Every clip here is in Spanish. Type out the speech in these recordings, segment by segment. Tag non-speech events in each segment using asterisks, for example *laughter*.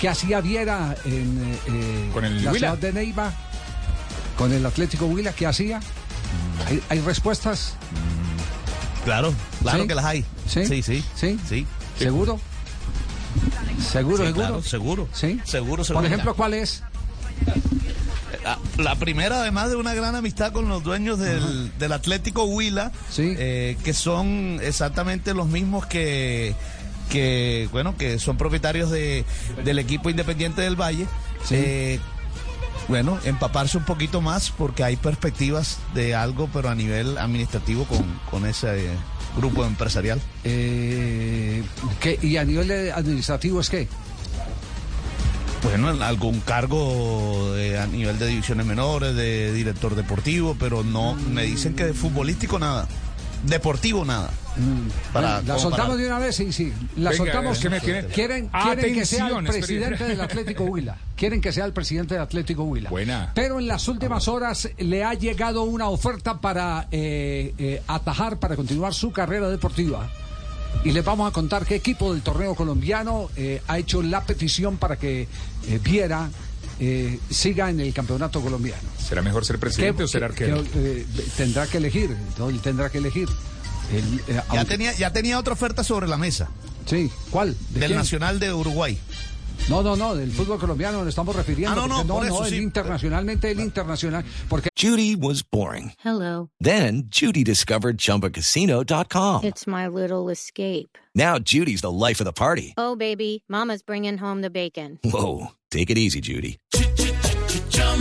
¿Qué hacía Viera en eh, eh, Con el la Huila. ciudad de Neiva? Con el Atlético Huila, ¿qué hacía? ¿Hay, hay respuestas? Claro, claro ¿Sí? que las hay. ¿Sí? Sí, sí. ¿Sí? Sí. ¿Seguro? ¿Seguro, Sí, seguro? claro, seguro. ¿Sí? Seguro, seguro. Por ejemplo, ¿cuál es? La, la primera, además de una gran amistad con los dueños del, del Atlético Huila, Sí. eh, que son exactamente los mismos que, que bueno, que son propietarios de, del equipo Independiente del Valle. Sí. Eh, bueno, empaparse un poquito más porque hay perspectivas de algo, pero a nivel administrativo con, con ese eh, grupo empresarial. Eh, ¿qué? ¿Y a nivel administrativo es qué? Bueno, en algún cargo de- a nivel de divisiones menores, de director deportivo, pero no, me dicen que de futbolístico nada. Deportivo nada. Para- la soltamos para- de una vez, sí, sí. La Venga, soltamos. que me tiene- Quieren, quieren que sea el presidente del Atlético *laughs* Huila. Quieren que sea el presidente del Atlético Huila. Buena. Pero en las últimas horas le ha llegado una oferta para eh, eh, atajar, para continuar su carrera deportiva. Y les vamos a contar qué equipo del torneo colombiano eh, ha hecho la petición para que eh, Viera eh, siga en el campeonato colombiano. ¿Será mejor ser presidente ¿Qué- o ser arquero? qué, eh, tendrá que elegir, tendrá que elegir. Él, eh, Ya tenía, ya tenía otra oferta sobre la mesa, Sí, ¿cuál? ¿De del quién? Nacional de Uruguay. No, no, no, del fútbol colombiano nos estamos refiriendo. Ah, no, no, por eso el sí. internacionalmente, el internacional, porque Judy was boring. Hello. Then Judy discovered ChumbaCasino.com. It's my little escape. Now Judy's the life of the party. Oh, baby, Mama's bringing home the bacon. Whoa, take it easy, Judy.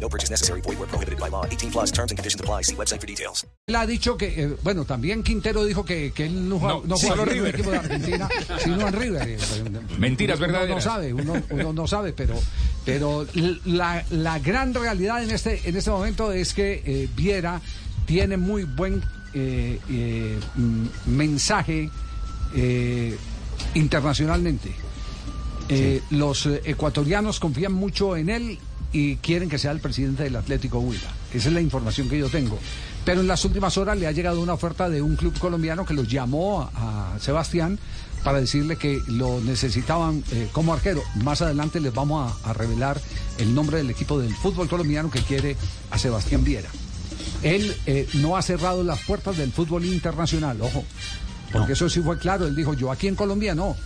No purchase necessary. Void where prohibited by law. 18 plus terms and conditions apply. See website for details. él ha dicho que, eh, bueno, también Quintero dijo que, que él no, juega- No, no solo juega en River. equipo de Argentina, *laughs* sino en River. Eh, *laughs* Mentiras uno, Uno no verdaderas. sabe, uno, uno no sabe, pero, pero la, la gran realidad en este, en este momento es que eh, Viera tiene muy buen eh, eh, mm, mensaje eh, internacionalmente. Eh, Los ecuatorianos confían mucho en él y quieren que sea el presidente del Atlético Huila. Esa es la información que yo tengo. Pero en las últimas horas le ha llegado una oferta de un club colombiano que los llamó a, Sebastián para decirle que lo necesitaban eh, como arquero. Más adelante les vamos a, a revelar el nombre del equipo del fútbol colombiano que quiere a Sebastián Viera. Él eh, no ha cerrado las puertas del fútbol internacional, ojo. Porque eso sí fue claro. Él dijo, yo aquí en Colombia no.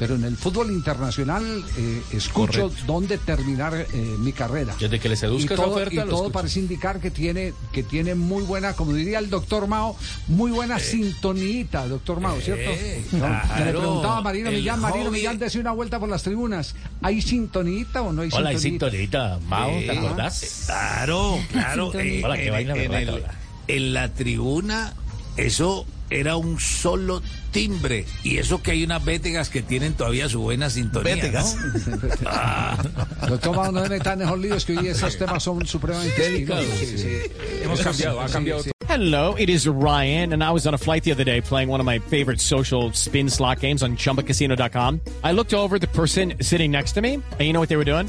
Pero en el fútbol internacional eh, escucho dónde terminar eh, mi carrera. Desde que le seduzca y esa todo, oferta, y todo escucho. parece indicar que tiene, que tiene muy buena, como diría el doctor Mao, muy buena sintonita, doctor Mao, ¿cierto? No, que le preguntaba a Marino el Millán, Marino hobby- Millán, dése una vuelta por las tribunas. ¿Hay sintonita o no hay Hola, hay sintonita? sintonita. Mao, ¿te acordás? Claro, claro. Eh, Hola, qué en, vaina en berraca, el- hola. en la tribuna, eso era un solo timbre. Y eso que hay unas vétegas que tienen todavía su buena sintonía. Vétegas. ¿no? *laughs* Doctor Mao, no me metan en líos que hoy esos temas son supremamente Delicados. espinosos. Hemos cambiado, ha Sí, cambiado sí. Hello, it is Ryan, and I was on a flight the other day playing one of my favorite social spin slot games on chumbacasino.com. I looked over at the person sitting next to me, and you know what they were doing?